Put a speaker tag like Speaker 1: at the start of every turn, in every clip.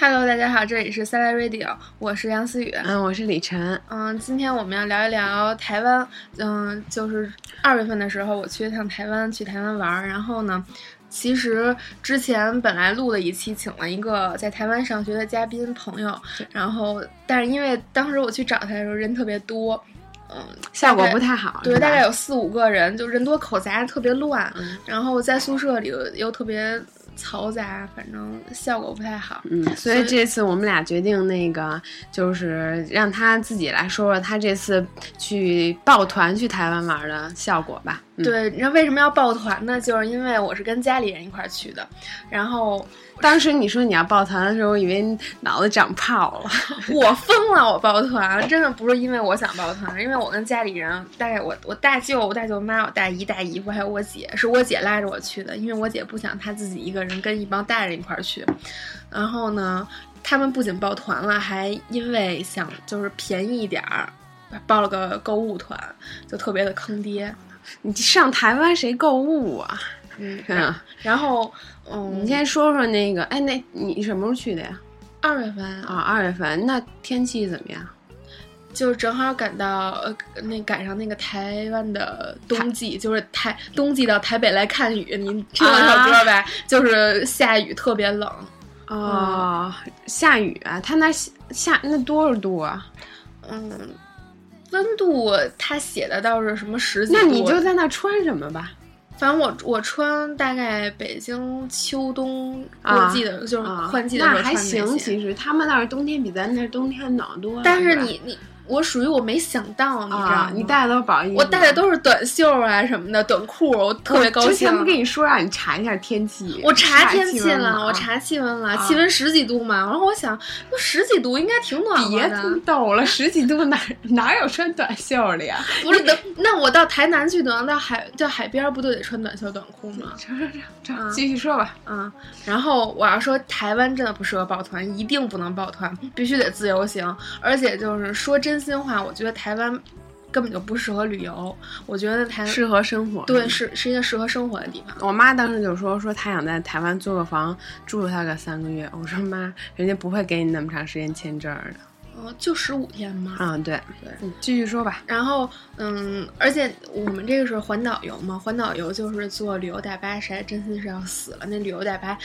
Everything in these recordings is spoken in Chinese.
Speaker 1: Hello，大家好，这里是 s a l Radio，我是杨思雨。
Speaker 2: 嗯，我是李晨。
Speaker 1: 嗯，今天我们要聊一聊台湾。嗯，就是二月份的时候，我去一趟台湾，去台湾玩儿。然后呢，其实之前本来录了一期，请了一个在台湾上学的嘉宾朋友。然后，但是因为当时我去找他的时候人特别多，嗯，
Speaker 2: 效果不太好。
Speaker 1: 对，大概有四五个人，就人多口杂，特别乱。然后在宿舍里又特别。嘈杂，反正效果不太好。
Speaker 2: 嗯，所以这次我们俩决定那个，就是让他自己来说说他这次去抱团去台湾玩的效果吧。
Speaker 1: 对，你知道为什么要抱团呢？就是因为我是跟家里人一块儿去的，然后。
Speaker 2: 当时你说你要抱团的时候，我以为脑子长泡了。
Speaker 1: 我疯了，我抱团真的不是因为我想抱团，因为我跟家里人，大概我我大舅、我大舅妈、我大姨、大姨夫还有我姐，是我姐拉着我去的，因为我姐不想她自己一个人跟一帮大人一块儿去。然后呢，他们不仅抱团了，还因为想就是便宜一点儿，报了个购物团，就特别的坑爹。
Speaker 2: 你上台湾谁购物啊？
Speaker 1: 嗯，然后，嗯，
Speaker 2: 你先说说那个，哎，那你什么时候去的呀？
Speaker 1: 二月份
Speaker 2: 啊，二月份，那天气怎么样？
Speaker 1: 就是正好赶到，呃，那赶上那个台湾的冬季，就是台冬季到台北来看雨。您听过这首歌呗？就是下雨，特别冷。
Speaker 2: 哦，下雨啊？他那下那多少度啊？
Speaker 1: 嗯，温度他写的倒是什么十几？
Speaker 2: 那你就在那穿什么吧。
Speaker 1: 反正我我穿大概北京秋冬换季的，就是换季的时候
Speaker 2: 穿那些。那还行，其实他们那儿冬天比咱那冬天暖多了。
Speaker 1: 但是你你。我属于我没想到，你知道吗？
Speaker 2: 你带的都是薄衣服，
Speaker 1: 我带的都是短袖啊什么的短裤，我特别高兴。之
Speaker 2: 前不跟你说让你查一下天气？
Speaker 1: 我
Speaker 2: 查
Speaker 1: 天气了，我查气温了，气温十几度嘛。然后我想，那十几度应该挺暖和
Speaker 2: 的。别逗了，十几度哪哪有穿短袖的呀？
Speaker 1: 不是，那我到台南去，等到海到海边，不都得穿短袖短裤吗？
Speaker 2: 继续说吧。
Speaker 1: 啊，然后我要说，台湾真的不适合抱团，一定不能抱团，必须得自由行。而且就是说真心话，我觉得。台湾根本就不适合旅游，我觉得台
Speaker 2: 适合生活，
Speaker 1: 对，是是一个适合生活的地方。
Speaker 2: 我妈当时就说说她想在台湾租个房住她个三个月，我说妈，人家不会给你那么长时间签证的。
Speaker 1: 哦，就十五天嘛？
Speaker 2: 嗯，对对，继续说吧。
Speaker 1: 然后，嗯，而且我们这个是环岛游嘛，环岛游就是坐旅游大巴，实在真心是要死了。那旅游大巴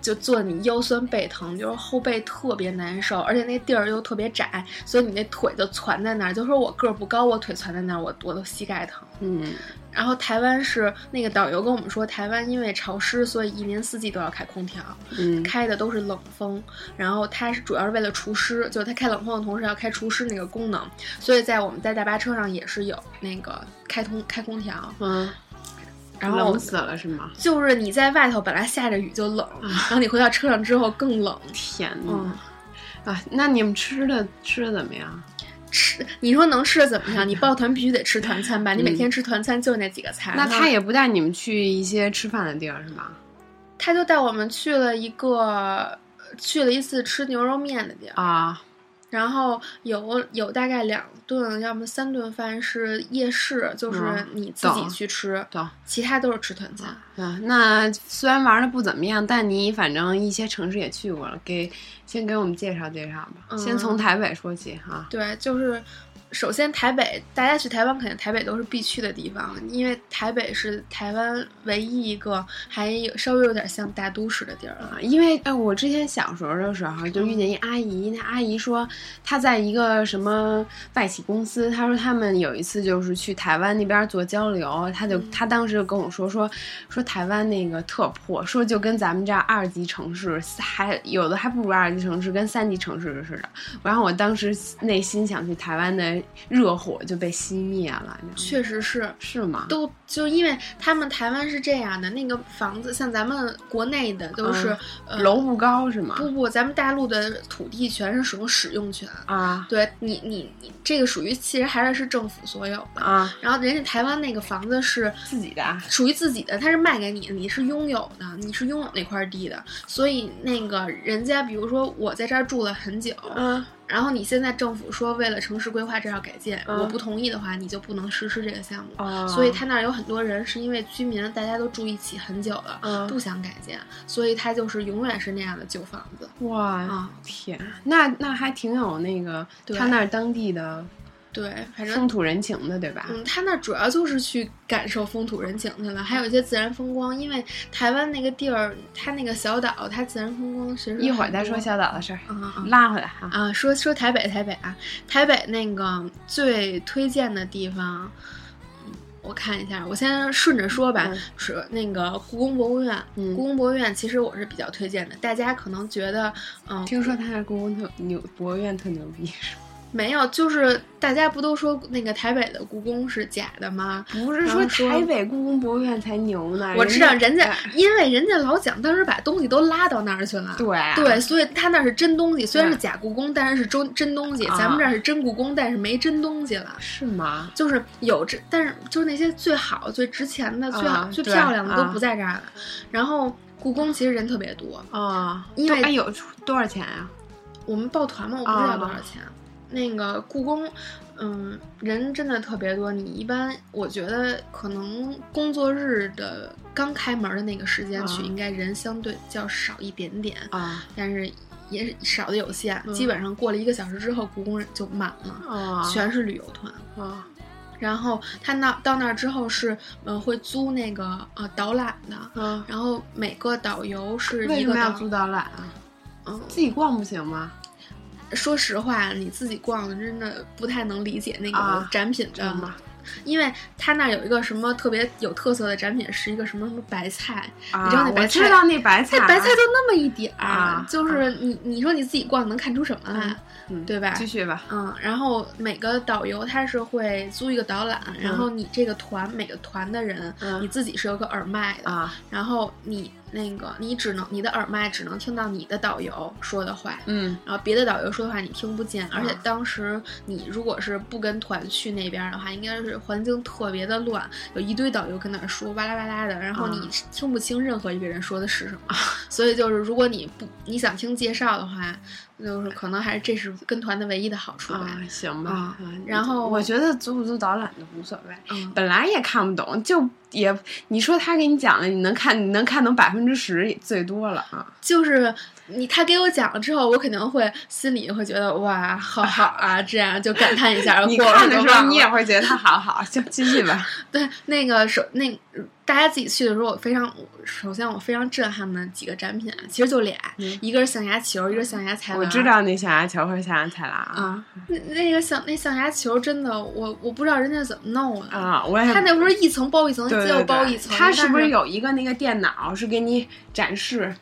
Speaker 1: 就坐你腰酸背疼，就是后背特别难受，而且那地儿又特别窄，所以你那腿就攒在那儿。就说我个儿不高，我腿攒在那儿，我我都膝盖疼。
Speaker 2: 嗯。
Speaker 1: 然后台湾是那个导游跟我们说，台湾因为潮湿，所以一年四季都要开空调，
Speaker 2: 嗯，
Speaker 1: 开的都是冷风。然后它是主要是为了除湿，就是它开冷风的同时要开除湿那个功能。所以在我们在大巴车上也是有那个开通开空调，
Speaker 2: 嗯，
Speaker 1: 然后
Speaker 2: 冷死了是吗？
Speaker 1: 就是你在外头本来下着雨就冷，然后你回到车上之后更冷。
Speaker 2: 天呐，啊，那你们吃的吃的怎么样？
Speaker 1: 吃，你说能吃的怎么样？你抱团必须得吃团餐吧？你每天吃团餐就那几个菜。
Speaker 2: 那他也不带你们去一些吃饭的地儿是吗？
Speaker 1: 他就带我们去了一个，去了一次吃牛肉面的地儿
Speaker 2: 啊。
Speaker 1: 然后有有大概两顿，要么三顿饭是夜市，就是你自己去吃，其他都是吃团餐。
Speaker 2: 啊，那虽然玩的不怎么样，但你反正一些城市也去过了，给先给我们介绍介绍吧。先从台北说起哈。
Speaker 1: 对，就是。首先，台北，大家去台湾肯定台北都是必去的地方，因为台北是台湾唯一一个还有稍微有点像大都市的地儿
Speaker 2: 啊。因为哎，我之前小时候的时候就遇见一阿姨，那阿姨说她在一个什么外企公司，她说他们有一次就是去台湾那边做交流，她就她当时就跟我说说说台湾那个特破，说就跟咱们这儿二级城市还有的还不如二级城市跟三级城市似的。然后我当时内心想去台湾的。热火就被熄灭了，
Speaker 1: 确实是
Speaker 2: 是吗？
Speaker 1: 都就因为他们台湾是这样的，那个房子像咱们国内的都是呃
Speaker 2: 楼不高是吗？
Speaker 1: 不不，咱们大陆的土地全是属于使用权
Speaker 2: 啊。
Speaker 1: 对你你你这个属于其实还是是政府所有的
Speaker 2: 啊。
Speaker 1: 然后人家台湾那个房子是
Speaker 2: 自己的，
Speaker 1: 属于自己的，它是卖给你，你是拥有的，你是拥有那块地的，所以那个人家比如说我在这儿住了很久，
Speaker 2: 嗯。
Speaker 1: 然后你现在政府说为了城市规划这要改建，
Speaker 2: 嗯
Speaker 1: 我不同意的话，你就不能实施这个项目。
Speaker 2: 哦
Speaker 1: 所以他那儿有很多人是因为居民大家都住一起很久了，
Speaker 2: 嗯
Speaker 1: 不想改建，所以他就是永远是那样的旧房子。
Speaker 2: 哇
Speaker 1: 啊
Speaker 2: 天，那那还挺有那个
Speaker 1: 对
Speaker 2: 他那儿当地的
Speaker 1: 对，反正
Speaker 2: 风土人情的，对吧？
Speaker 1: 嗯，他那主要就是去感受风土人情去了，还有一些自然风光。因为台湾那个地儿，它那个小岛，它自然风光其实
Speaker 2: 一会儿再说小岛的事儿，
Speaker 1: 啊啊
Speaker 2: 拉回来哈。
Speaker 1: 啊！说说台北，台北啊，台北那个最推荐的地方。嗯我看一下，我先顺着说吧。
Speaker 2: 嗯
Speaker 1: 是那个故宫博物院，
Speaker 2: 嗯
Speaker 1: 故宫博物院其实我是比较推荐的。大家可能觉得，嗯，
Speaker 2: 听说他那故宫特牛，博物院特牛逼，是吗
Speaker 1: 没有，就是大家不都说那个台北的故宫是假的吗？
Speaker 2: 不是说台北故宫博物院才牛呢？
Speaker 1: 我知道人家
Speaker 2: 哎，
Speaker 1: 因为人家老蒋当时把东西都拉到那儿去了。
Speaker 2: 对啊
Speaker 1: 对，所以他那是真东西，虽然是假故宫，但是是真真东西。
Speaker 2: 啊
Speaker 1: 咱们这儿是真故宫，但是没真东西了。
Speaker 2: 是吗？
Speaker 1: 就是有这，但是就是那些最好、最值钱的、最好、最漂亮的都
Speaker 2: 啊
Speaker 1: 不在这儿了。然后故宫其实人特别多，
Speaker 2: 啊，
Speaker 1: 因为
Speaker 2: 有多少钱啊？
Speaker 1: 我们报团嘛，我不知道
Speaker 2: 啊
Speaker 1: 多少钱。那个故宫，嗯，人真的特别多。你一般，我觉得可能工作日的刚开门的那个时间去，
Speaker 2: 啊
Speaker 1: 应该人相对较少一点点，
Speaker 2: 啊
Speaker 1: 但是也少的有限。
Speaker 2: 嗯
Speaker 1: 基本上过了一个小时之后，故宫就满了，
Speaker 2: 啊
Speaker 1: 全是旅游团。
Speaker 2: 啊
Speaker 1: 然后他那到那儿之后是，嗯，会租那个呃导览的，
Speaker 2: 嗯！
Speaker 1: 然后每个导游是
Speaker 2: 为
Speaker 1: 一个导，
Speaker 2: 什么要租导览啊？
Speaker 1: 嗯，
Speaker 2: 自己逛不行吗？
Speaker 1: 说实话，你自己逛的真的不太能理解那个
Speaker 2: 啊
Speaker 1: 展品的？因为他那儿有一个什么特别有特色的展品，是一个什么什么白菜，
Speaker 2: 啊，
Speaker 1: 你知道那白菜
Speaker 2: 我知道那白菜，
Speaker 1: 那白菜就那么一点儿，
Speaker 2: 啊
Speaker 1: 就是你你说你自己逛能看出什么来？
Speaker 2: 嗯，
Speaker 1: 对吧
Speaker 2: 继续吧。
Speaker 1: 嗯，然后每个导游他是会租一个导览，然后你这个团每个团的人，
Speaker 2: 嗯
Speaker 1: 你自己是有个耳麦的，
Speaker 2: 啊，
Speaker 1: 然后你那个你只能你的耳麦只能听到你的导游说的话，
Speaker 2: 嗯。
Speaker 1: 然后别的导游说的话你听不见，而且
Speaker 2: 啊
Speaker 1: 当时你如果是不跟团去那边的话，应该是环境特别的乱，有一堆导游跟那儿说哇啦哇啦的，然后你
Speaker 2: 啊。
Speaker 1: 听不清任何一个人说的是什么，所以就是如果你不你想听介绍的话，就是可能还是这是跟团的唯一的好处吧。
Speaker 2: 啊，行吧
Speaker 1: 然后
Speaker 2: 我觉得租不租导览的无所谓，
Speaker 1: 嗯，
Speaker 2: 本来也看不懂，就也你说他给你讲了，你能看你能看懂百分之十最多了啊。
Speaker 1: 就是你他给我讲了之后，我肯定会心里会觉得哇，好好啊，这样就感叹一下。
Speaker 2: 你看的时候，你也会觉得他好好，就继续吧。
Speaker 1: 对，那个首那大家自己去的时候，我非常首先我非常震撼的几个展品，啊其实就俩，
Speaker 2: 嗯
Speaker 1: 一个是象牙球，一个是象牙菜篮。
Speaker 2: 我知道那象牙球和象牙彩啦
Speaker 1: 啊，那那个象那象牙球真的，我我不知道人家怎么弄的。
Speaker 2: 啊，我也
Speaker 1: 他那不是一层包一层，
Speaker 2: 对
Speaker 1: 再
Speaker 2: 对对
Speaker 1: 包一层。
Speaker 2: 他是不是有一个那个电脑是给你展示？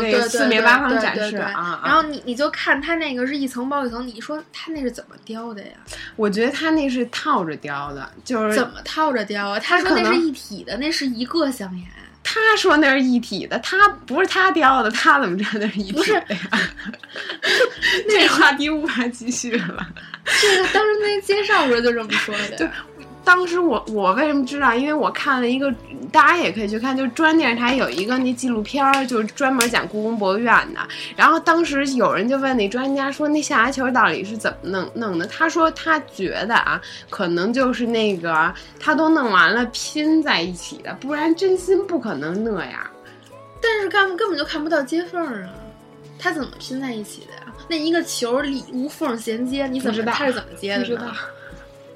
Speaker 1: 对
Speaker 2: 四面八方展示啊啊
Speaker 1: 然后你你就看它那个是一层包一层，你说它那是怎么雕的呀？
Speaker 2: 我觉得它那是套着雕的，就是
Speaker 1: 怎么套着雕啊？他说那是一体的，那是一个象牙。
Speaker 2: 他说那是一体的，他不是他雕的，他怎么知道那是一体
Speaker 1: 不是
Speaker 2: 的呀？这话题无法继续了。
Speaker 1: 这个当时那介绍时候就这么说的。
Speaker 2: 对当时我我为什么知道？因为我看了一个，大家也可以去看，就中央电视台有一个那纪录片儿，就是专门讲故宫博物院的。然后当时有人就问那专家说，那象牙球到底是怎么弄弄的？他说他觉得啊，可能就是那个他都弄完了拼在一起的，不然真心不可能那样。
Speaker 1: 但是根根本就看不到接缝儿啊，它怎么拼在一起的呀？那一个球里无缝衔接，你怎
Speaker 2: 么知道
Speaker 1: 么它是怎么接的呢？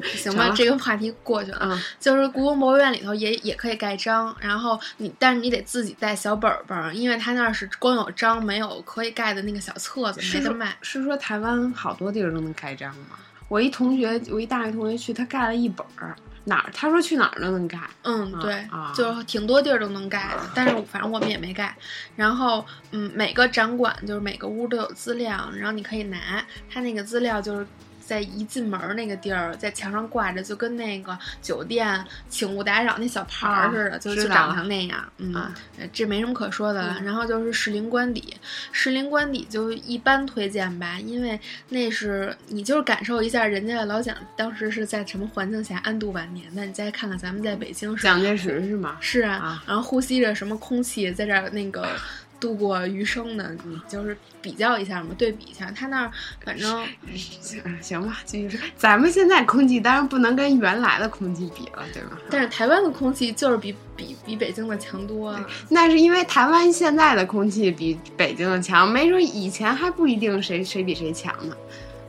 Speaker 1: 行吧，这个话题过去了。
Speaker 2: 嗯
Speaker 1: 就是故宫博物院里头也也可以盖章，然后你但是你得自己带小本本儿，因为它那儿是光有章没有可以盖的那个小册子，
Speaker 2: 是说
Speaker 1: 没得卖。
Speaker 2: 是说台湾好多地儿都能盖章吗？我一同学，我一大学同学去，他盖了一本儿，哪儿？他说去哪儿都能盖。
Speaker 1: 嗯，
Speaker 2: 啊
Speaker 1: 对，
Speaker 2: 啊
Speaker 1: 就是挺多地儿都能盖的，但是反正我们也没盖。然后，嗯，每个展馆就是每个屋都有资料，然后你可以拿他那个资料，就是在一进门儿那个地儿，在墙上挂着，就跟那个酒店请勿打扰那小牌儿
Speaker 2: 啊
Speaker 1: 似的，就就长成那样。嗯，这没什么可说的了。
Speaker 2: 嗯
Speaker 1: 然后就是士林官邸，士林官邸就一般推荐吧，因为那是你就是感受一下人家老蒋当时是在什么环境下安度晚年的，你再看看咱们在北京是
Speaker 2: 蒋介石是吗？
Speaker 1: 是啊，
Speaker 2: 啊
Speaker 1: 然后呼吸着什么空气，在这儿那个度过余生的，你就是比较一下嘛，对比一下。他那儿反正
Speaker 2: 行行吧，继续说。咱们现在空气当然不能跟原来的空气比了，对吧？
Speaker 1: 但是台湾的空气就是比比比北京的强多了。
Speaker 2: 那是因为台湾现在的空气比北京的强，没准以前还不一定谁谁比谁强呢。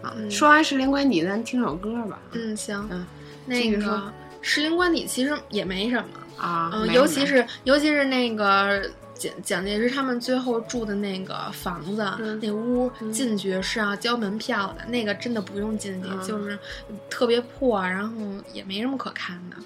Speaker 2: 啊，
Speaker 1: 嗯
Speaker 2: 说完石林官邸，咱听首歌吧。
Speaker 1: 嗯，行，
Speaker 2: 嗯，
Speaker 1: 那个石林官邸其实也没什么。
Speaker 2: 啊，
Speaker 1: 嗯，
Speaker 2: 没
Speaker 1: 尤其是尤其是那个蒋蒋介石他们最后住的那个房子、
Speaker 2: 嗯。
Speaker 1: 那屋
Speaker 2: 嗯。
Speaker 1: 进去是要交门票的，那个真的不用进去，
Speaker 2: 嗯。
Speaker 1: 就是特别破，然后也没什么可看的。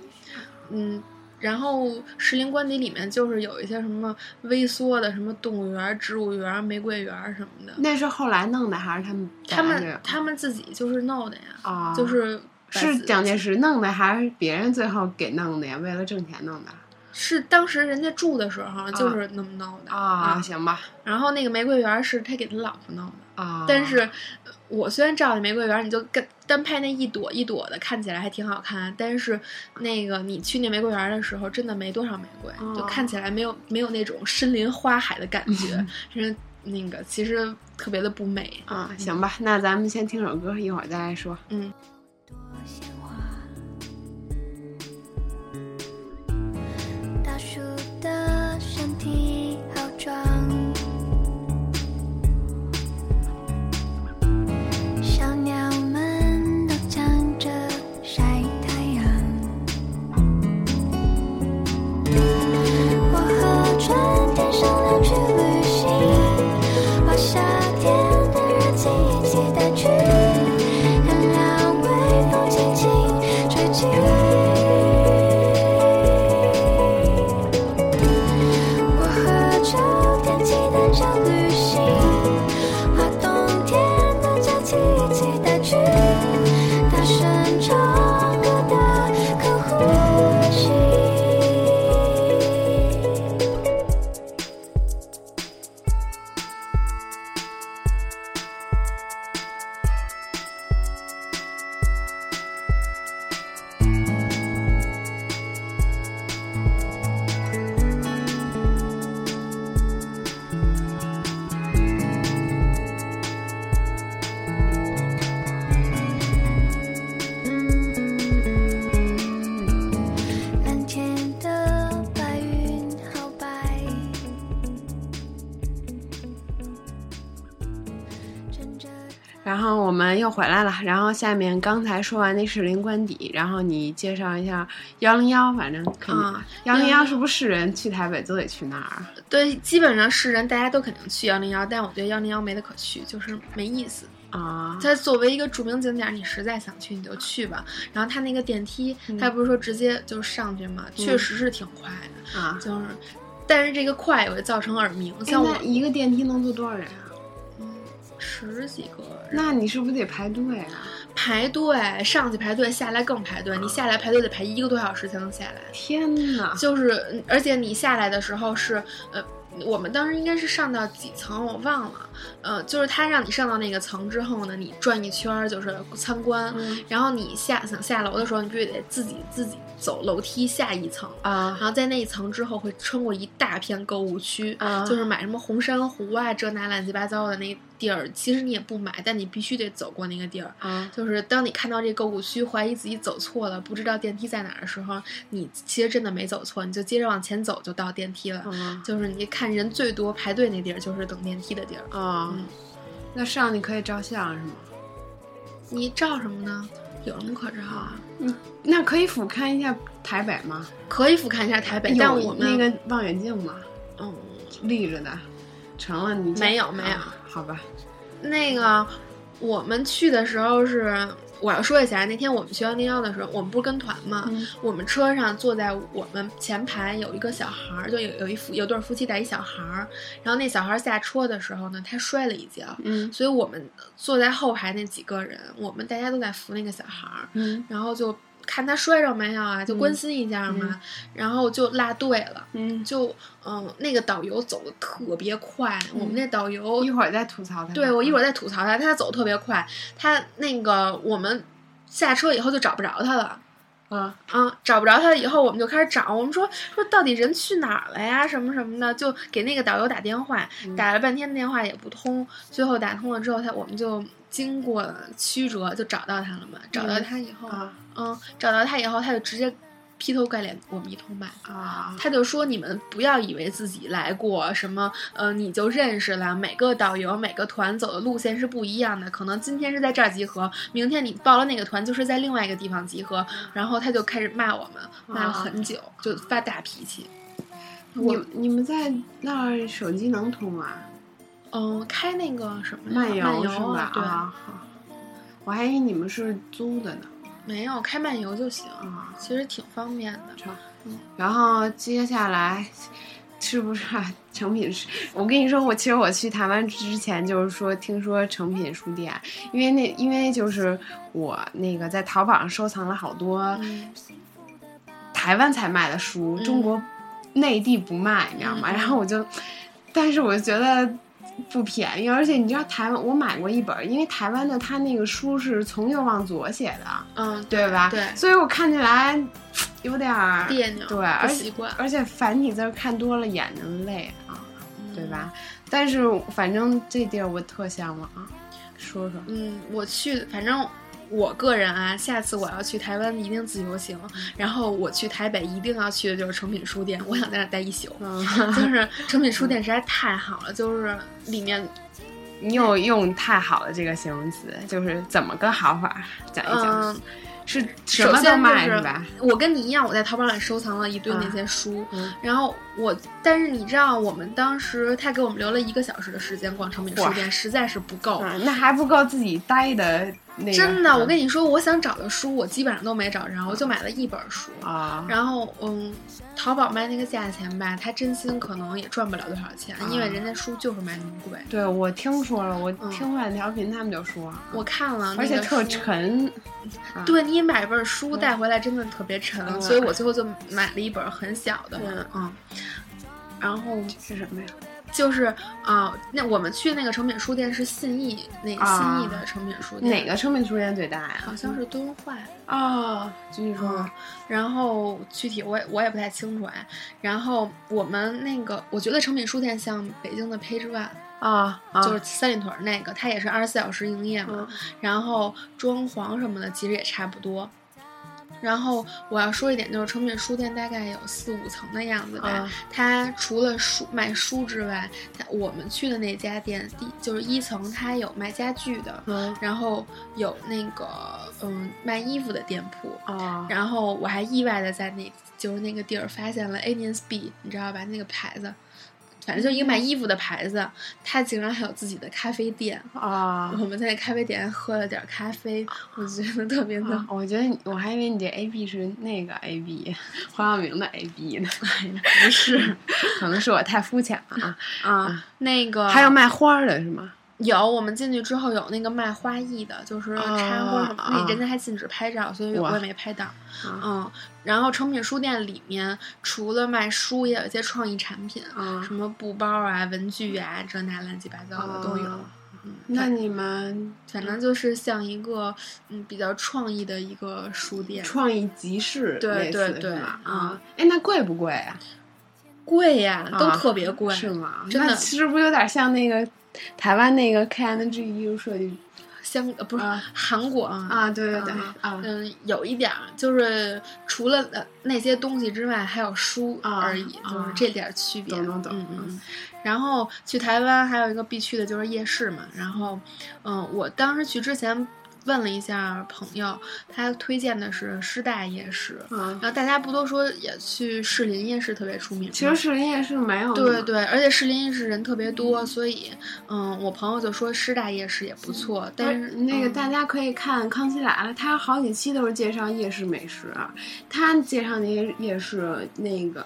Speaker 1: 嗯，然后石林官邸里面就是有一些什么微缩的什么动物园、植物园、玫瑰园什么的，
Speaker 2: 那是后来弄的还是他们。
Speaker 1: 他们他们自己就是弄的呀，
Speaker 2: 啊，
Speaker 1: 就是
Speaker 2: 是蒋介石弄的，还是别人最后给弄的呀？为了挣钱弄的
Speaker 1: 是当时人家住的时候就是那么弄的
Speaker 2: 啊？行吧，
Speaker 1: 然后那个玫瑰园是他给他老婆弄的，
Speaker 2: 啊，
Speaker 1: 但是呃我虽然照那玫瑰园，你就跟单拍那一朵一朵的，看起来还挺好看，但是那个你去那玫瑰园的时候，真的没多少玫瑰，
Speaker 2: 哦
Speaker 1: 就看起来没有没有那种森林花海的感觉，是那个其实特别的不美。
Speaker 2: 啊，行吧，那咱们先听首歌，一会儿再来说。
Speaker 1: 嗯，
Speaker 2: 然后我们又回来了，然后下面刚才说完那是零官邸，然后你介绍一下幺零幺，反正肯定
Speaker 1: 啊
Speaker 2: 幺零幺是不是是人去台北都得去那儿啊？
Speaker 1: 对，基本上是人大家都肯定去幺零幺，但我觉得幺零幺没得可去，就是没意思。
Speaker 2: 啊，
Speaker 1: 它作为一个著名景点，你实在想去你就去吧。然后它那个电梯，
Speaker 2: 嗯
Speaker 1: 它不是说直接就上去嘛，确实是挺快的，
Speaker 2: 啊，
Speaker 1: 就是，但是这个快也会造成耳鸣。
Speaker 2: 哎
Speaker 1: 像我
Speaker 2: 那一个电梯能坐多少人啊？
Speaker 1: 嗯十几个人
Speaker 2: 那你是不是得排队啊？
Speaker 1: 排队上去排队，下来更排队。你下来排队得排一个多小时才能下来。
Speaker 2: 天哪！
Speaker 1: 就是，嗯而且你下来的时候是，呃，我们当时应该是上到几层我忘了，呃，就是他让你上到那个层之后呢，你转一圈儿就是参观，
Speaker 2: 嗯
Speaker 1: 然后你下想下楼的时候，你必须得自己自己走楼梯下一层。
Speaker 2: 啊
Speaker 1: 然后在那一层之后会穿过一大片购物区，
Speaker 2: 啊
Speaker 1: 就是买什么红珊瑚啊，这那乱七八糟的那地儿，其实你也不买，但你必须得走过那个地儿。
Speaker 2: 啊
Speaker 1: 就是当你看到这购物区，怀疑自己走错了，不知道电梯在哪儿的时候，你其实真的没走错，你就接着往前走就到电梯了。
Speaker 2: 啊
Speaker 1: 就是你看人最多排队那地儿，就是等电梯的地儿。
Speaker 2: 啊
Speaker 1: 嗯！
Speaker 2: 那上你可以照相是吗？
Speaker 1: 你照什么呢？有什么可照啊？
Speaker 2: 嗯那可以俯瞰一下台北吗？
Speaker 1: 可以俯瞰一下台北，但
Speaker 2: 有
Speaker 1: 我们
Speaker 2: 那个望远镜吗？
Speaker 1: 嗯，
Speaker 2: 立着的，成了你
Speaker 1: 没有没有。
Speaker 2: 啊好吧？
Speaker 1: 那个我们去的时候是，我要说一下，那天我们去幺零幺的时候，我们不是跟团嘛，
Speaker 2: 嗯。
Speaker 1: 我们车上坐在我们前排有一个小孩儿，就有有一夫有对夫妻带一小孩儿，然后那小孩儿下车的时候呢，他摔了一跤，
Speaker 2: 嗯。
Speaker 1: 所以我们坐在后排那几个人，我们大家都在扶那个小孩儿，
Speaker 2: 嗯。
Speaker 1: 然后就看他摔着没有啊，就关心一下嘛，
Speaker 2: 嗯
Speaker 1: 然后就落队了。
Speaker 2: 嗯，
Speaker 1: 就嗯，那个导游走的特别快，我们那导游
Speaker 2: 一会儿再吐槽他。
Speaker 1: 对我一会儿再吐槽他，他走得特别快，他那个我们下车以后就找不着他了，
Speaker 2: 啊
Speaker 1: 嗯，找不着他了以后，我们就开始找。我们说说到底人去哪儿了呀？什么什么的，就给那个导游打电话，
Speaker 2: 嗯
Speaker 1: 打了半天电话也不通。最后打通了之后，他我们就经过曲折就找到他了嘛。找到他以后，
Speaker 2: 啊
Speaker 1: 嗯，找到他以后，他就直接劈头盖脸我们一通骂。
Speaker 2: 啊！
Speaker 1: 他就说：“你们不要以为自己来过什么，呃，你就认识了。每个导游、每个团走的路线是不一样的，可能今天是在这儿集合，明天你报了那个团就是在另外一个地方集合。”然后他就开始骂我们，骂了很久，就发大脾气。
Speaker 2: 你你们在那儿手机能通啊？
Speaker 1: 嗯，开那个什么
Speaker 2: 漫游
Speaker 1: 漫游
Speaker 2: 是吧？
Speaker 1: 对，
Speaker 2: 啊，好。我还以为你们是租的呢。
Speaker 1: 没有开漫游就行，
Speaker 2: 啊，
Speaker 1: 其实挺方便的。
Speaker 2: 然后接下来是不是啊成品书？我跟你说，我其实我去台湾之前就是说，听说成品书店，因为那因为就是我那个在淘宝上收藏了好多
Speaker 1: 嗯
Speaker 2: 台湾才卖的书，
Speaker 1: 嗯
Speaker 2: 中国内地不卖，你知道吗？
Speaker 1: 嗯嗯
Speaker 2: 然后我就，但是我就觉得。不便宜，而且你知道台湾，我买过一本，因为台湾的他那个书是从右往左写的，
Speaker 1: 嗯，
Speaker 2: 对吧？
Speaker 1: 对
Speaker 2: 所以我看起来有点儿
Speaker 1: 别扭，
Speaker 2: 对，而且
Speaker 1: 习惯，
Speaker 2: 而且繁体字儿看多了眼睛累啊，对
Speaker 1: 嗯？
Speaker 2: 吧？但是反正这地儿我特向往啊，说说。
Speaker 1: 嗯，我去，反正我个人啊，下次我要去台湾一定自由行，然后我去台北一定要去的就是诚品书店，我想在那儿待一宿。
Speaker 2: 嗯，
Speaker 1: 就是诚品书店实在太好了，就是里面，
Speaker 2: 你有用太好的这个形容词，就是怎么个好法？讲一讲。
Speaker 1: 嗯，
Speaker 2: 是什么都
Speaker 1: 卖就是
Speaker 2: 卖吧？
Speaker 1: 我跟你一样，我在淘宝上收藏了一堆那些书，
Speaker 2: 嗯
Speaker 1: 然后我，但是你知道，我们当时他给我们留了一个小时的时间逛诚品书店，实在是不够。
Speaker 2: 啊，那还不够自己待的那个。
Speaker 1: 真的，我跟
Speaker 2: 你
Speaker 1: 你说，我想找的书，我基本上都没找着，我就买了一本书。
Speaker 2: 啊，
Speaker 1: 然后，嗯，淘宝卖那个价钱吧，他真心可能也赚不了多少钱，因为人家书就是卖那么贵。
Speaker 2: 对我听说了，我
Speaker 1: 嗯
Speaker 2: 听万调频他们就说，
Speaker 1: 我看了，
Speaker 2: 而且特
Speaker 1: 沉。
Speaker 2: 沉。啊
Speaker 1: 对你买本书带回来真的特别沉，
Speaker 2: 嗯
Speaker 1: 所以我最后就买了一本很小的，
Speaker 2: 嗯
Speaker 1: 嗯，然后
Speaker 2: 是什么呀？
Speaker 1: 就是啊、那我们去那个诚品书店是信义那个
Speaker 2: 啊
Speaker 1: 信义的诚品书店，
Speaker 2: 哪个成品书店最大呀？
Speaker 1: 好像是敦化，
Speaker 2: 啊，继续说
Speaker 1: 嗯。，然后具体我也我也不太清楚哎。然后我们那个，我觉得诚品书店像北京的 Page One，、
Speaker 2: 啊啊，
Speaker 1: 就是三里屯儿那个，它也是二十四小时营业嘛。
Speaker 2: 嗯
Speaker 1: 然后装潢什么的其实也差不多。然后我要说一点，就是诚品书店大概有四五层的样子吧。
Speaker 2: 啊
Speaker 1: 它除了书卖书之外，它我们去的那家店第就是一层，它有卖家具的，
Speaker 2: 嗯
Speaker 1: 然后有那个嗯卖衣服的店铺，
Speaker 2: 啊
Speaker 1: 然后我还意外的在那就是那个地儿发现了 B，你知道吧？那个牌子，反正就一个卖衣服的牌子，它竟然还有自己的咖啡店。
Speaker 2: 啊
Speaker 1: 我们在那咖啡店喝了点咖啡，我觉得特别的
Speaker 2: 啊！我觉得你我还以为你这 A B 是那个 A B，黄晓明的 A B 呢。
Speaker 1: 不是
Speaker 2: 可能是我太肤浅了啊。
Speaker 1: 啊，那个
Speaker 2: 还有卖花儿的是吗？
Speaker 1: 有，我们进去之后有那个卖花艺的，就是插花什么，人家还禁止拍照，所以我也没拍到。
Speaker 2: 啊
Speaker 1: 嗯，然后诚品书店里面除了卖书，也有一些创意产品，
Speaker 2: 啊
Speaker 1: 什么布包啊、文具啊，这那乱七八糟的都有。
Speaker 2: 啊
Speaker 1: 嗯，
Speaker 2: 那你们
Speaker 1: 反正就是像一个嗯比较创意的一个书店，
Speaker 2: 创意集市
Speaker 1: 对对对
Speaker 2: 啊，哎，那贵不贵啊？
Speaker 1: 贵呀，都
Speaker 2: 啊
Speaker 1: 特别贵。
Speaker 2: 是吗？
Speaker 1: 真的
Speaker 2: 其实不有点像那个台湾那个 K N G 艺术设计
Speaker 1: 香呃不是
Speaker 2: 啊
Speaker 1: 韩国啊
Speaker 2: 啊？对对对
Speaker 1: 嗯，有一点儿，就是除了呃那些东西之外，还有书
Speaker 2: 啊
Speaker 1: 而已，
Speaker 2: 啊
Speaker 1: 就是这点儿区别。
Speaker 2: 懂懂懂
Speaker 1: 嗯嗯嗯。然后去台湾还有一个必去的就是夜市嘛。然后，嗯，我当时去之前问了一下朋友，他推荐的是师大夜市。
Speaker 2: 嗯。
Speaker 1: 然后大家不都说也去士林夜市特别出名吗？
Speaker 2: 其实士林夜市没有
Speaker 1: 对对，而且士林夜市人特别多，所以嗯，我朋友就说师大夜市也不错，但是
Speaker 2: 那个
Speaker 1: 嗯
Speaker 2: 大家可以看《康熙来了》，他好几期都是介绍夜市美食，他介绍那些夜市那个。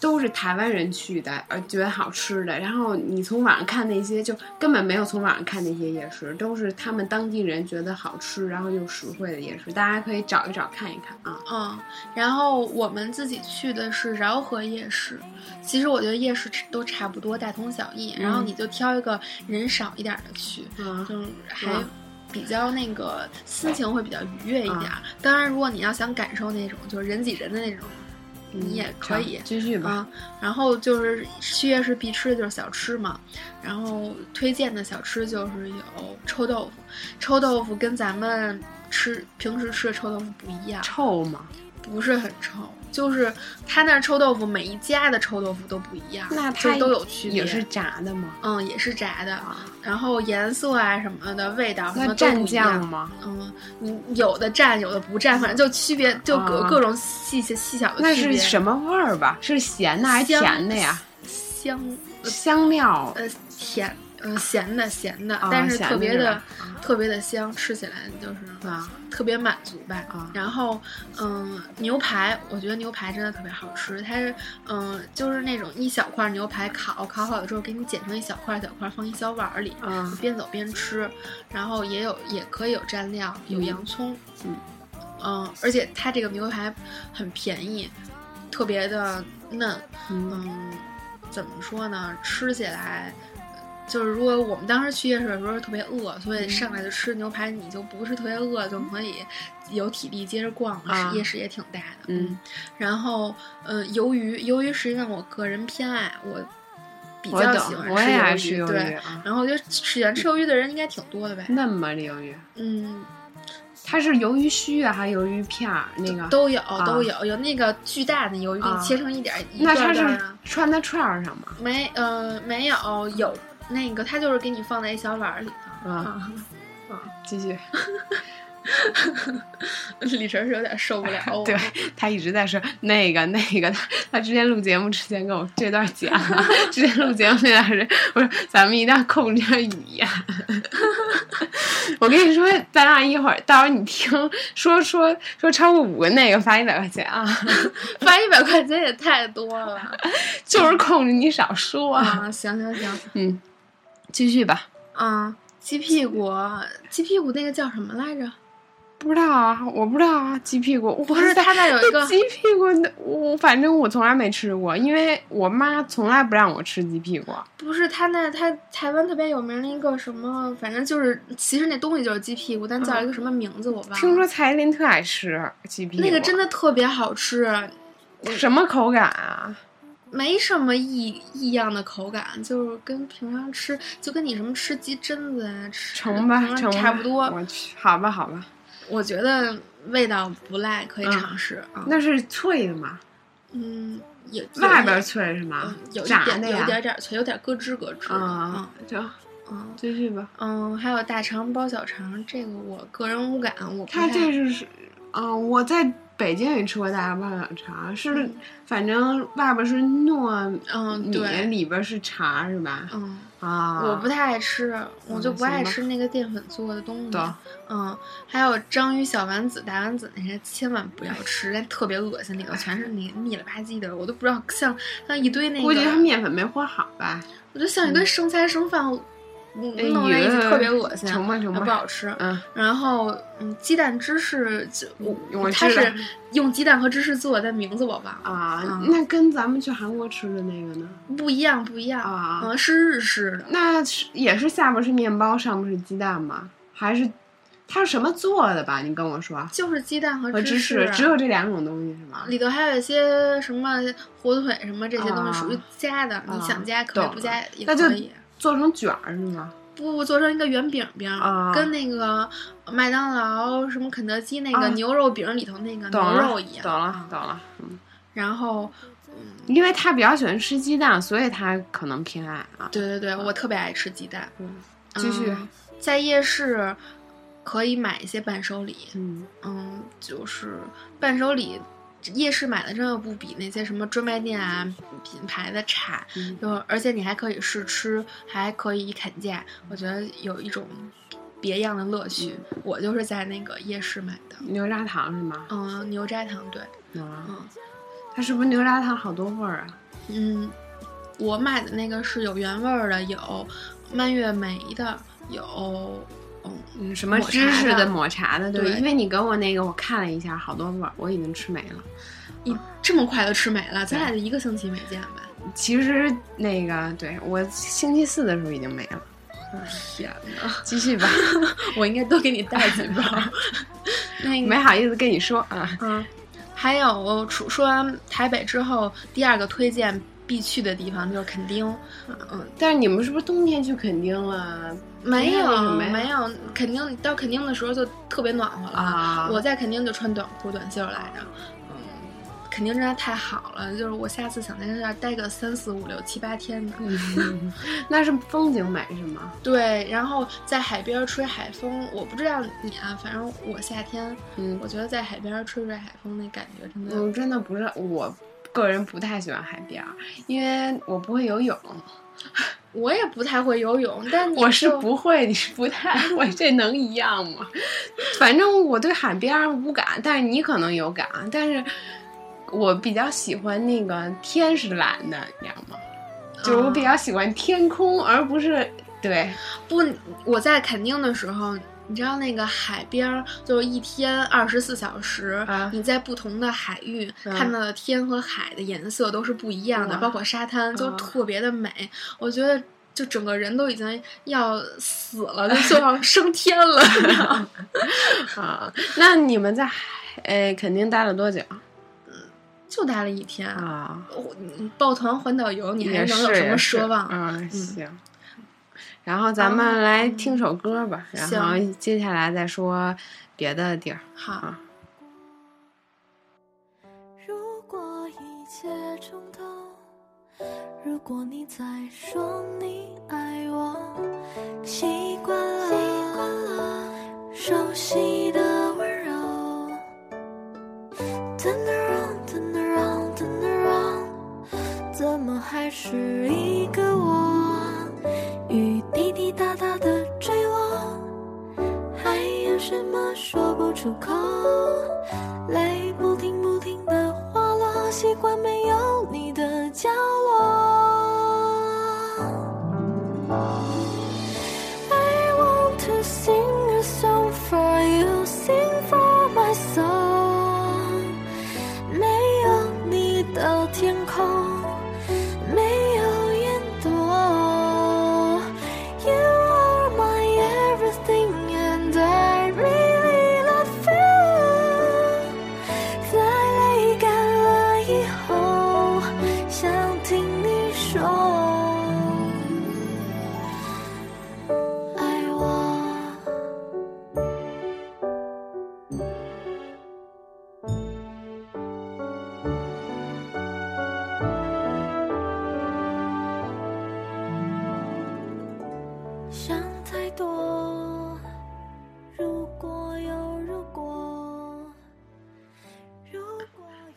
Speaker 2: 都是台湾人去的，呃，觉得好吃的。然后你从网上看那些，就根本没有从网上看那些夜市，都是他们当地人觉得好吃，然后又实惠的夜市。大家可以找一找看一看啊。
Speaker 1: 嗯，然后我们自己去的是饶河夜市。其实我觉得夜市都差不多，大同小异。然后
Speaker 2: 嗯
Speaker 1: 你就挑一个人少一点的去，
Speaker 2: 嗯
Speaker 1: 就是还
Speaker 2: 嗯
Speaker 1: 比较那个心情会比较愉悦一点儿。当然，如果你要想感受那种就是人挤人的那种，你也可以
Speaker 2: 成。继续吧。
Speaker 1: 啊，然后就是七月市必吃的就是小吃嘛，然后推荐的小吃就是有臭豆腐，臭豆腐跟咱们吃平时吃的臭豆腐不一样，
Speaker 2: 臭吗？
Speaker 1: 不是很臭，就是他那儿臭豆腐每一家的臭豆腐都不一样，
Speaker 2: 那它
Speaker 1: 就都有区别，
Speaker 2: 也是炸的吗？
Speaker 1: 嗯也是炸的，
Speaker 2: 啊，
Speaker 1: 然后颜色啊什么的，味道什
Speaker 2: 那
Speaker 1: 么都不
Speaker 2: 蘸
Speaker 1: 一样
Speaker 2: 酱。吗？
Speaker 1: 嗯，你有的蘸，有的不蘸，反正就区别，就各
Speaker 2: 啊
Speaker 1: 各种细细细小的
Speaker 2: 那
Speaker 1: 区别。
Speaker 2: 是什么味儿吧？是咸的还是甜的呀？
Speaker 1: 香
Speaker 2: 香料
Speaker 1: 呃甜呃咸的咸的，
Speaker 2: 啊
Speaker 1: 但是特别的特别的香，吃起来就是
Speaker 2: 啊。
Speaker 1: 特别满足吧。
Speaker 2: 啊。
Speaker 1: 然后嗯，牛排，我觉得牛排真的特别好吃，它是嗯就是那种一小块牛排烤烤好了之后，给你剪成一小块小块，放一小碗儿里，
Speaker 2: 啊
Speaker 1: 边走边吃，然后也有也可以有蘸料，有
Speaker 2: 嗯
Speaker 1: 洋葱，
Speaker 2: 嗯。
Speaker 1: 嗯，而且它这个牛排很便宜，特别的嫩，
Speaker 2: 嗯。
Speaker 1: 嗯，怎么说呢？吃起来就是，如果我们当时去夜市的时候特别饿，所以上来就吃牛排，你就不是特别饿，就可以有体力接着逛了。
Speaker 2: 啊
Speaker 1: 夜市也挺大的，
Speaker 2: 嗯。
Speaker 1: 然后，嗯，鱿鱼，鱿鱼实际上我个人偏爱，我比较喜欢，
Speaker 2: 我也爱
Speaker 1: 吃鱼，
Speaker 2: 吃鱿鱼
Speaker 1: 对。
Speaker 2: 啊。
Speaker 1: 然后我觉得喜欢吃鱿鱼的人应该挺多的呗。
Speaker 2: 嫩吗？这鱿鱼？
Speaker 1: 嗯，
Speaker 2: 它是鱿鱼须啊，还是鱿鱼片儿？那个
Speaker 1: 都有都有，有那个巨大的鱿鱼，给你
Speaker 2: 啊
Speaker 1: 切成一点儿一
Speaker 2: 那它是
Speaker 1: 段段啊。
Speaker 2: 穿在串儿上吗？
Speaker 1: 没呃没有有那个，他就是给你放在一小碗儿里头。
Speaker 2: 啊，
Speaker 1: 啊，
Speaker 2: 继续。
Speaker 1: 李晨是有点受不了 我。
Speaker 2: 对他一直在说那个那个，他他之前录节目之前跟我这段讲了，之前录节目那段时间，我说咱们一定要控制点语言。我跟你说，咱俩一会儿到时候你听说说说超过五个那个罚一百块钱啊，
Speaker 1: 罚一百块钱也太多了
Speaker 2: 就是控制你少说。
Speaker 1: 啊！行行行，
Speaker 2: 嗯，继续吧。
Speaker 1: 啊，鸡屁股，鸡屁股那个叫什么来着？
Speaker 2: 不知道啊，我不知道啊，鸡屁股
Speaker 1: 不是，他那有一个
Speaker 2: 鸡屁股的，我反正我从来没吃过，因为我妈从来不让我吃鸡屁股。
Speaker 1: 不是他那他台湾特别有名的一个什么，反正就是其实那东西就是鸡屁股，但叫一个什么名字我忘了。
Speaker 2: 听说蔡依林特爱吃鸡屁股，
Speaker 1: 那个真的特别好吃，
Speaker 2: 什么口感啊？
Speaker 1: 没什么异异样的口感，就是跟平常吃，就跟你什么吃鸡胗子啊，吃
Speaker 2: 成吧，成吧
Speaker 1: 差不多。
Speaker 2: 我去，好吧，好吧，
Speaker 1: 我觉得味道不赖，可以
Speaker 2: 嗯
Speaker 1: 尝试啊。
Speaker 2: 那是脆的吗？
Speaker 1: 嗯，有
Speaker 2: 外边
Speaker 1: 有
Speaker 2: 脆是吗
Speaker 1: 嗯？有一
Speaker 2: 炸
Speaker 1: 点有一？点点脆，有点咯吱咯吱的。
Speaker 2: 啊，就
Speaker 1: 嗯嗯
Speaker 2: 继续吧。
Speaker 1: 嗯，还有大肠包小肠，这个我个人无感，我不
Speaker 2: 它这是，啊，我在北京也吃过大肠包小肠，是反正外边是糯
Speaker 1: 嗯
Speaker 2: 米，
Speaker 1: 对。
Speaker 2: 里边是肠是吧？
Speaker 1: 嗯，
Speaker 2: 啊，
Speaker 1: 我不太爱吃，我就不爱吃那个淀粉做的东西。
Speaker 2: 懂。
Speaker 1: 嗯，还有章鱼小丸子、大丸子那些，千万不要吃，那特别恶心，里头全是那个腻了吧唧的，我都不知道像像一堆那个
Speaker 2: 估计它，面粉没和好吧？
Speaker 1: 我就像一堆剩菜剩饭，弄在一起特别恶心，
Speaker 2: 成吧成吧
Speaker 1: 不好吃。
Speaker 2: 嗯，
Speaker 1: 然后，嗯，鸡蛋芝士就我
Speaker 2: 我
Speaker 1: 它是用鸡蛋和芝士做的，但名字我忘了，
Speaker 2: 啊，
Speaker 1: 嗯
Speaker 2: 那跟咱们去韩国吃的那个呢？
Speaker 1: 不一样，不一样
Speaker 2: 啊
Speaker 1: 嗯，是日式的，
Speaker 2: 那是也是下边是面包，上面是鸡蛋吗？还是它是什么做的吧？你跟我说。
Speaker 1: 就是鸡蛋和
Speaker 2: 和芝
Speaker 1: 士，
Speaker 2: 只有这两种东西是吗？
Speaker 1: 里头还有一些什么火腿什么这些东
Speaker 2: 啊
Speaker 1: 西属于加的，你想加可以，不加也可以。
Speaker 2: 做成卷儿是吗？
Speaker 1: 不不做成一个圆饼饼，
Speaker 2: 啊
Speaker 1: 跟那个麦当劳、什么肯德基那
Speaker 2: 啊
Speaker 1: 个牛肉饼里头那个牛肉一样。
Speaker 2: 懂了
Speaker 1: 啊
Speaker 2: 懂了。嗯，
Speaker 1: 然后，
Speaker 2: 因为他比较喜欢吃鸡蛋，所以他可能偏爱啊。
Speaker 1: 对对对，我特别爱吃鸡蛋。
Speaker 2: 嗯，继续。
Speaker 1: 嗯在夜市可以买一些伴手礼，
Speaker 2: 嗯
Speaker 1: 嗯，就是伴手礼，夜市买的真的不比那些什么专卖店啊品牌的差，
Speaker 2: 嗯
Speaker 1: 就而且你还可以试吃，还可以砍价，我觉得有一种别样的乐趣。我就是在那个夜市买的，
Speaker 2: 牛轧糖是吗？
Speaker 1: 嗯，牛轧糖对，
Speaker 2: 啊，
Speaker 1: 嗯
Speaker 2: 它是不是牛轧糖好多味儿啊？
Speaker 1: 嗯，我买的那个是有原味儿的，有蔓越莓的，有嗯
Speaker 2: 嗯，什么芝士的、抹茶的，对，
Speaker 1: 对
Speaker 2: 因为你给我那个，我看了一下，好多味儿，我已经吃没了。
Speaker 1: 你这么快就吃没了，咱俩就一个星期没见吧？
Speaker 2: 其实那个，对我星期四的时候已经没了。
Speaker 1: 天哪，
Speaker 2: 继续吧，
Speaker 1: 我应该多给你带几包。那
Speaker 2: 没好意思跟你说啊。
Speaker 1: 嗯，还有说说完台北之后，第二个推荐必去的地方就是垦丁。嗯，
Speaker 2: 但是你们是不是冬天去垦丁了？
Speaker 1: 没有没有，肯定到肯定的时候就特别暖和了。
Speaker 2: 啊
Speaker 1: 我在肯定就穿短裤短袖来着。嗯，肯定真的太好了，就是我下次想在那儿待个三四五六七八天呢。
Speaker 2: 嗯 那是风景美是吗？
Speaker 1: 对，然后在海边吹海风，我不知道你啊，反正我夏天，
Speaker 2: 嗯
Speaker 1: 我觉得在海边吹吹海风那感觉真的。
Speaker 2: 我真的不是我个人不太喜欢海边儿，因为我不会游泳。
Speaker 1: 我也不太会游泳，但
Speaker 2: 我是不会，你是不太 会，这能一样吗？反正我对海边无感，但是你可能有感。但是我比较喜欢那个天是蓝的，你知道吗？就是我比较喜欢天空，而不是对
Speaker 1: 不，我在垦丁的时候，你知道那个海边儿，就是一天二十四小时，
Speaker 2: 啊
Speaker 1: 你在不同的海域、
Speaker 2: 嗯
Speaker 1: 看到的天和海的颜色都是不一样的，
Speaker 2: 哇
Speaker 1: 包括沙滩，就
Speaker 2: 啊
Speaker 1: 特别的美。我觉得。就整个人都已经要死了，就就要升天了。
Speaker 2: 啊。那你们在海呃肯定待了多久
Speaker 1: 就待了一天，
Speaker 2: 啊？
Speaker 1: 我你抱团环岛游，你还能有什么奢望？
Speaker 2: 嗯，行。然后咱们来听首歌吧，然后接下来再说别的地儿。
Speaker 1: 好，
Speaker 2: 啊
Speaker 3: 如果一切重头，如果你再说你爱我，习惯了，习惯了熟悉的温柔。Turn around, turn around, turn around，怎么还是一个我？滴滴答答的坠落。还有什么说不出口？泪不停不停的滑落，习惯没有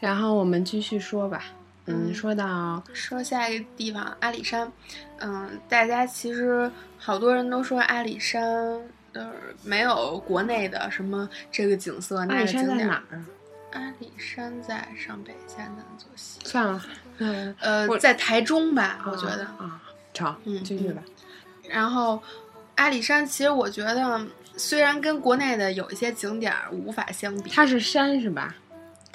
Speaker 2: 然后我们继续说吧。嗯，
Speaker 1: 嗯
Speaker 2: 说到
Speaker 1: 说下一个地方阿里山，嗯，大家其实好多人都说阿里山呃没有国内的什么这个景色那
Speaker 2: 阿里山
Speaker 1: 个景点。
Speaker 2: 在哪儿啊？
Speaker 1: 阿里山在上北下南左西，
Speaker 2: 算了，嗯，
Speaker 1: 呃，在台中吧，我觉得。
Speaker 2: 啊，成，
Speaker 1: 嗯
Speaker 2: 继续吧。
Speaker 1: 然后，阿里山其实我觉得虽然跟国内的有一些景点儿无法相比，
Speaker 2: 它是山是吧？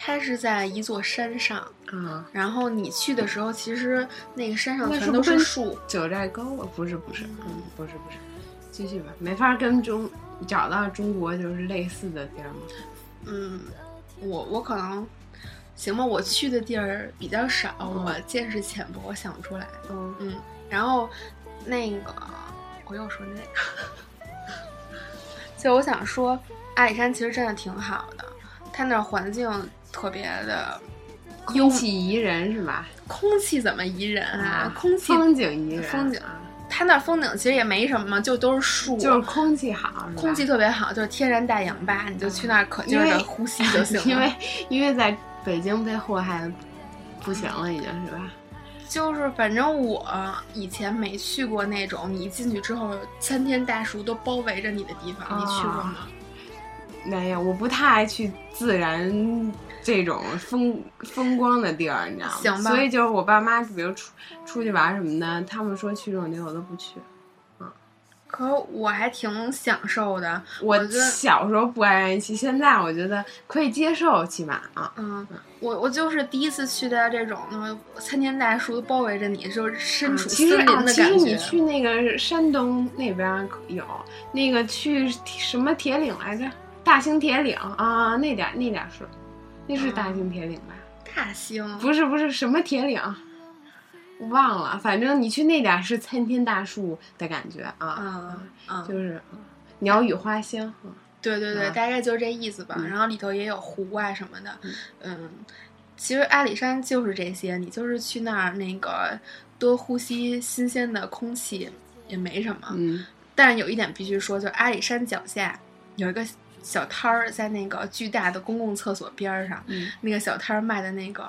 Speaker 1: 它是在一座山上，
Speaker 2: 啊，
Speaker 1: 然后你去的时候，其实那个山上全都
Speaker 2: 是
Speaker 1: 树。
Speaker 2: 九寨沟啊？不是不是，嗯，不是不是，继续吧。没法跟中找到中国就是类似的地儿吗？
Speaker 1: 嗯，我我可能行吧，我去的地儿比较少，
Speaker 2: 嗯
Speaker 1: 我见识浅薄，我想不出来。
Speaker 2: 嗯
Speaker 1: 嗯，然后那个我又说那个，就我想说，阿里山其实真的挺好的，它那儿环境特别的
Speaker 2: 空气宜人是吧？
Speaker 1: 空气怎么宜人啊？
Speaker 2: 啊
Speaker 1: 空气
Speaker 2: 风景宜人，
Speaker 1: 风景
Speaker 2: 啊
Speaker 1: 它那儿风景其实也没什么嘛，就都是树，
Speaker 2: 就是空气好，
Speaker 1: 空气特别好，就是天然大氧吧，你就去那儿可劲儿的呼吸就行了。
Speaker 2: 因为因为在北京被祸害的不行了，已经是吧？
Speaker 1: 就是反正我以前没去过那种你一进去之后参天大树都包围着你的地方，你去过吗？
Speaker 2: 没有，我不太爱去自然这种风风光的地儿，你知道吗？所以就是我爸妈，比如出出去玩什么的，他们说去这种地儿，我都不去。
Speaker 1: 可我还挺享受的。
Speaker 2: 我小时候不爱愿意去，现在我觉得可以接受，起码啊。
Speaker 1: 嗯，我我就是第一次去的这种呢，参天大树都包围着你，就是身处
Speaker 2: 啊其实
Speaker 1: 森林
Speaker 2: 啊，其实
Speaker 1: 的感觉。
Speaker 2: 你去那个山东那边儿有那个去什么铁岭来着？大兴铁岭啊，那点儿那点儿是，那是大兴铁岭吧？
Speaker 1: 大兴
Speaker 2: 不是不是什么铁岭，我忘了，反正你去那点儿是参天大树的感觉啊，
Speaker 1: 嗯嗯，
Speaker 2: 就是鸟语花香。嗯
Speaker 1: 对对对，
Speaker 2: 啊
Speaker 1: 大概就是这意思吧。
Speaker 2: 嗯
Speaker 1: 然后里头也有湖啊什么的，
Speaker 2: 嗯
Speaker 1: 嗯，其实阿里山就是这些，你就是去那儿那个多呼吸新鲜的空气也没什么。
Speaker 2: 嗯
Speaker 1: 但是有一点必须说，就阿里山脚下有一个小摊儿，在那个巨大的公共厕所边儿上，
Speaker 2: 嗯，
Speaker 1: 那个小摊儿卖的那个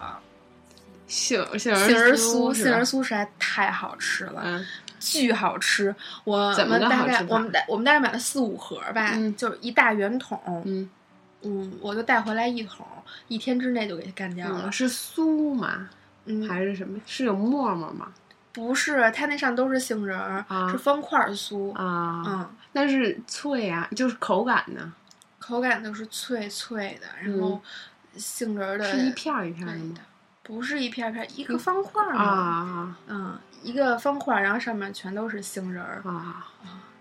Speaker 2: 杏杏
Speaker 1: 杏仁
Speaker 2: 酥
Speaker 1: 酥，杏仁酥实在太好吃了。
Speaker 2: 嗯
Speaker 1: 巨好吃，我们大概我们大我们大概买了四五盒吧，
Speaker 2: 嗯
Speaker 1: 就是一大圆桶，
Speaker 2: 嗯
Speaker 1: 嗯，我就带回来一桶，一天之内就给它干掉了
Speaker 2: 嗯，。是酥吗？
Speaker 1: 嗯，
Speaker 2: 还是什么？是有沫沫吗？
Speaker 1: 不是，它那上都是杏仁儿，
Speaker 2: 啊
Speaker 1: 是方块儿酥，
Speaker 2: 啊，
Speaker 1: 嗯，
Speaker 2: 那是脆啊，就是口感呢，
Speaker 1: 口感都是脆脆的，然后杏仁儿的
Speaker 2: 嗯是一片儿一片儿的吗？
Speaker 1: 不是一片儿片儿，一个方块儿
Speaker 2: 啊
Speaker 1: 嗯，一个方块儿，然后上面全都是杏仁儿，
Speaker 2: 啊！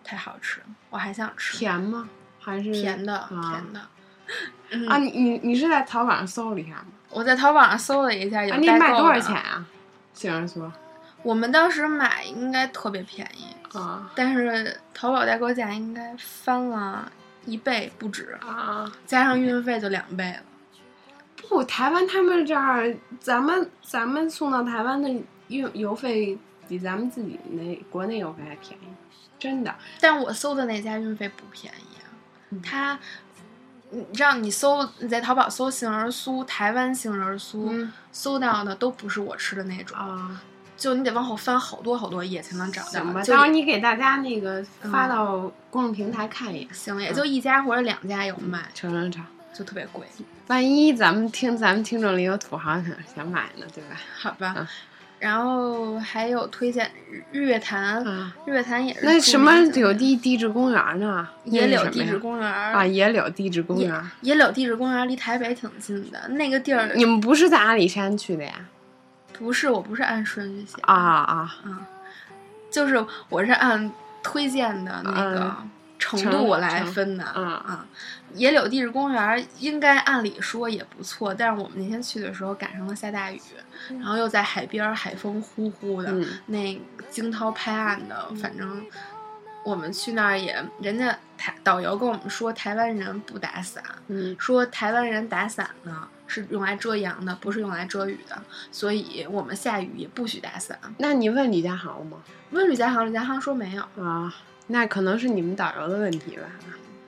Speaker 1: 太好吃了，我还想吃
Speaker 2: 甜吗？还是
Speaker 1: 甜的
Speaker 2: 啊
Speaker 1: 甜的。嗯
Speaker 2: 啊？你你你是在淘宝上搜了一下吗？
Speaker 1: 我在淘宝上搜了一下，有
Speaker 2: 卖多少钱？啊？杏仁酥
Speaker 1: 我们当时买应该特别便宜，
Speaker 2: 啊
Speaker 1: 但是淘宝代购价应该翻了一倍不止，
Speaker 2: 啊！
Speaker 1: 加上运费就两倍了。
Speaker 2: 不，台湾他们这儿，咱们咱们送到台湾的运邮费比咱们自己那国内邮费还便宜，真的。
Speaker 1: 但我搜的那家运费不便宜啊，
Speaker 2: 嗯
Speaker 1: 它，你搜你在淘宝搜杏仁酥，台湾杏仁酥，
Speaker 2: 嗯
Speaker 1: 搜到的都不是我吃的那种，
Speaker 2: 啊，
Speaker 1: 就你得往后翻好多好多页才能找到
Speaker 2: 行吧，
Speaker 1: 到。
Speaker 2: 时候你给大家那个发
Speaker 1: 嗯
Speaker 2: 到公众平台看一眼。
Speaker 1: 行，也就一家或者两家有卖，
Speaker 2: 成成成，
Speaker 1: 就特别贵，
Speaker 2: 万一咱们听咱们听众里有土豪想想买呢，对吧？
Speaker 1: 好吧。
Speaker 2: 嗯
Speaker 1: 然后还有推荐日日月潭，
Speaker 2: 啊，
Speaker 1: 日月潭也是
Speaker 2: 那什么
Speaker 1: 名景点
Speaker 2: 有地地质公园呢？
Speaker 1: 野柳地质公园
Speaker 2: 啊，野柳地质公园。
Speaker 1: 野柳地质公园离台北挺近的，那个地儿
Speaker 2: 你们不是在阿里山去的呀？
Speaker 1: 不是我不是按顺序写
Speaker 2: 啊啊
Speaker 1: 啊，就是我是按推荐的那个
Speaker 2: 嗯
Speaker 1: 程
Speaker 2: 程
Speaker 1: 度来分的
Speaker 2: 嗯
Speaker 1: 啊。野柳地质公园应该按理说也不错，但是我们那天去的时候赶上了下大雨，然后又在海边，海风呼呼的，
Speaker 2: 嗯
Speaker 1: 那惊涛拍岸的，反正我们去那儿也，人家台导游跟我们说，台湾人不打伞，
Speaker 2: 嗯
Speaker 1: 说台湾人打伞呢是用来遮阳的，不是用来遮雨的，所以我们下雨也不许打伞。
Speaker 2: 那你问李佳豪吗？
Speaker 1: 问李家航，李家航说没有，
Speaker 2: 啊，那可能是你们导游的问题吧。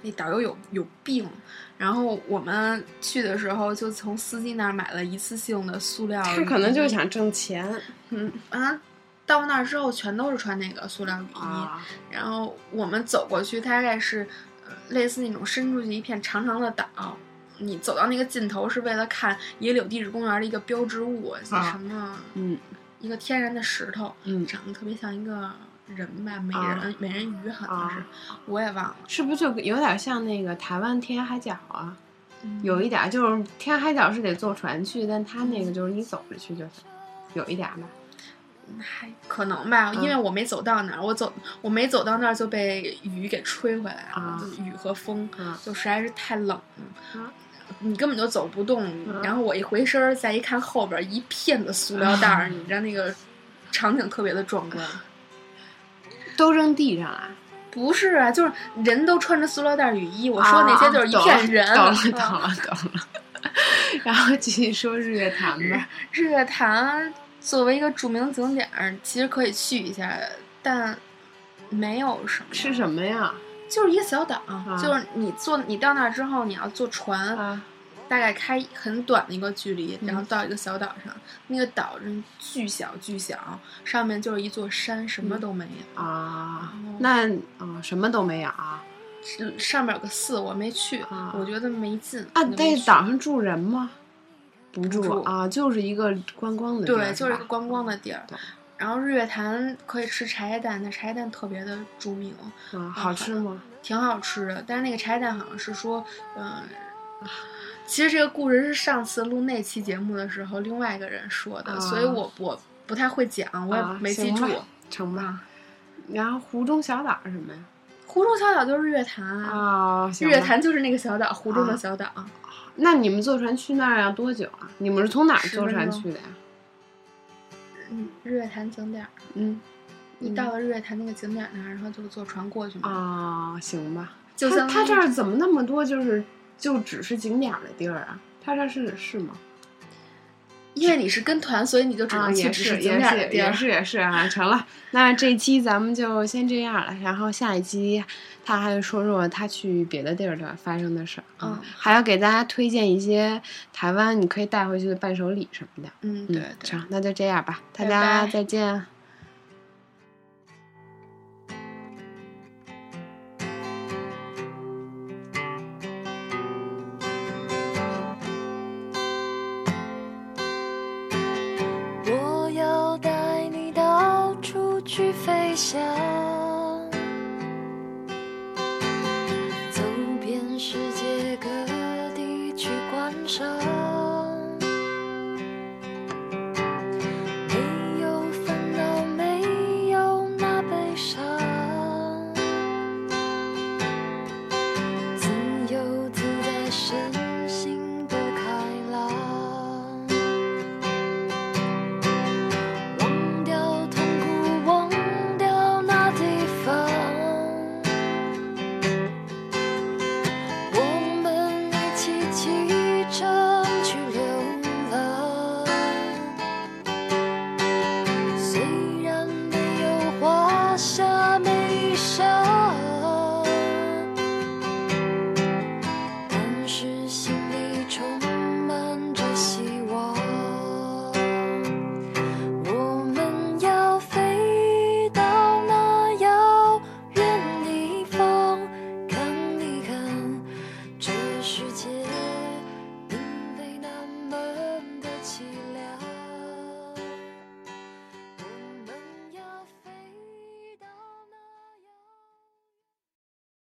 Speaker 1: 那导游有有病。然后我们去的时候就从司机那儿买了一次性的塑料
Speaker 2: 他可能就是想挣钱
Speaker 1: 嗯啊，到那儿之后全都是穿那个塑料雨衣，
Speaker 2: 啊
Speaker 1: 然后我们走过去，大概是呃类似那种伸出去一片长长的岛。你走到那个尽头是为了看野柳地质公园的一个标志物，
Speaker 2: 啊
Speaker 1: 什么
Speaker 2: 嗯
Speaker 1: 一个天然的石头，
Speaker 2: 嗯，
Speaker 1: 长得特别像一个人吧，美人、
Speaker 2: 啊
Speaker 1: 美人鱼好像是，
Speaker 2: 啊
Speaker 1: 我也忘了。
Speaker 2: 是不是就有点像那个台湾天涯海角啊？
Speaker 1: 嗯
Speaker 2: 有一点儿就是天涯海角是得坐船去，但他那个就是你走着去就行，有一点儿吧。
Speaker 1: 还可能吧，
Speaker 2: 嗯
Speaker 1: 因为我没走到那儿，我走我没走到那儿就被雨给吹回来了，
Speaker 2: 啊
Speaker 1: 就是雨和风，
Speaker 2: 啊
Speaker 1: 就实在是太冷了。
Speaker 2: 啊
Speaker 1: 你根本就走不动，
Speaker 2: 嗯
Speaker 1: 然后我一回身儿，再一看后边儿一片的塑料袋儿，你知道那个场景特别的壮观。
Speaker 2: 都扔地上了。
Speaker 1: 不是啊，就是人都穿着塑料袋雨衣，我说那些就是一片人。
Speaker 2: 啊懂了
Speaker 1: 嗯
Speaker 2: 懂了懂了。然后继续说日月潭吧。
Speaker 1: 日月潭作为一个著名景点儿，其实可以去一下，但没有什么。
Speaker 2: 是什么呀？
Speaker 1: 就是一个小岛，就是你坐你到那儿之后，你要坐船，
Speaker 2: 啊
Speaker 1: 大概开很短的一个距离，
Speaker 2: 嗯
Speaker 1: 然后到一个小岛上。那个岛真巨小巨小，上面就是一座山，什么都没有。
Speaker 2: 啊
Speaker 1: 哦，
Speaker 2: 那啊什么都没有啊
Speaker 1: 是上面有个寺，我没去，
Speaker 2: 啊
Speaker 1: 我觉得没劲。
Speaker 2: 啊！那岛上住人吗？不住
Speaker 1: 住
Speaker 2: 啊，就是一个观光的地儿
Speaker 1: 对，就是一个观光的地儿
Speaker 2: 对。
Speaker 1: 然后日月潭可以吃茶叶蛋，那茶叶蛋特别的著名，
Speaker 2: 啊，好吃吗？
Speaker 1: 挺好吃的。但是那个茶叶蛋好像是说，嗯、其实这个故事是上次录那期节目的时候另外一个人说的，
Speaker 2: 啊
Speaker 1: 所以我我不太会讲，我也
Speaker 2: 啊
Speaker 1: 没记住。
Speaker 2: 成吧。然后湖中小岛是什么呀？
Speaker 1: 湖中小岛就是日月潭啊。日月潭就是那个小岛，湖中的
Speaker 2: 啊
Speaker 1: 小岛。
Speaker 2: 那你们坐船去那儿要多久啊？你们是从哪儿坐船去的呀？
Speaker 1: 嗯，日月潭景点儿，
Speaker 2: 嗯，
Speaker 1: 你到了日月潭那个景点那儿，然后就坐船过去嘛。
Speaker 2: 啊，行吧。
Speaker 1: 就
Speaker 2: 他他这儿怎么那么多就是就只是景点儿的地儿啊？他这儿是是吗？
Speaker 1: 因为你是跟团，所以你就只
Speaker 2: 啊，
Speaker 1: 能去
Speaker 2: 也是也是
Speaker 1: 点儿的地儿。
Speaker 2: 也是也 是啊，成了。那这期咱们就先这样了，然后下一期他还说说他去别的地儿的发生的事儿，
Speaker 1: 嗯
Speaker 2: 还要给大家推荐一些台湾你可以带回去的伴手礼什么的。
Speaker 1: 嗯，对。
Speaker 2: 成，那就这样吧，大家再见。笑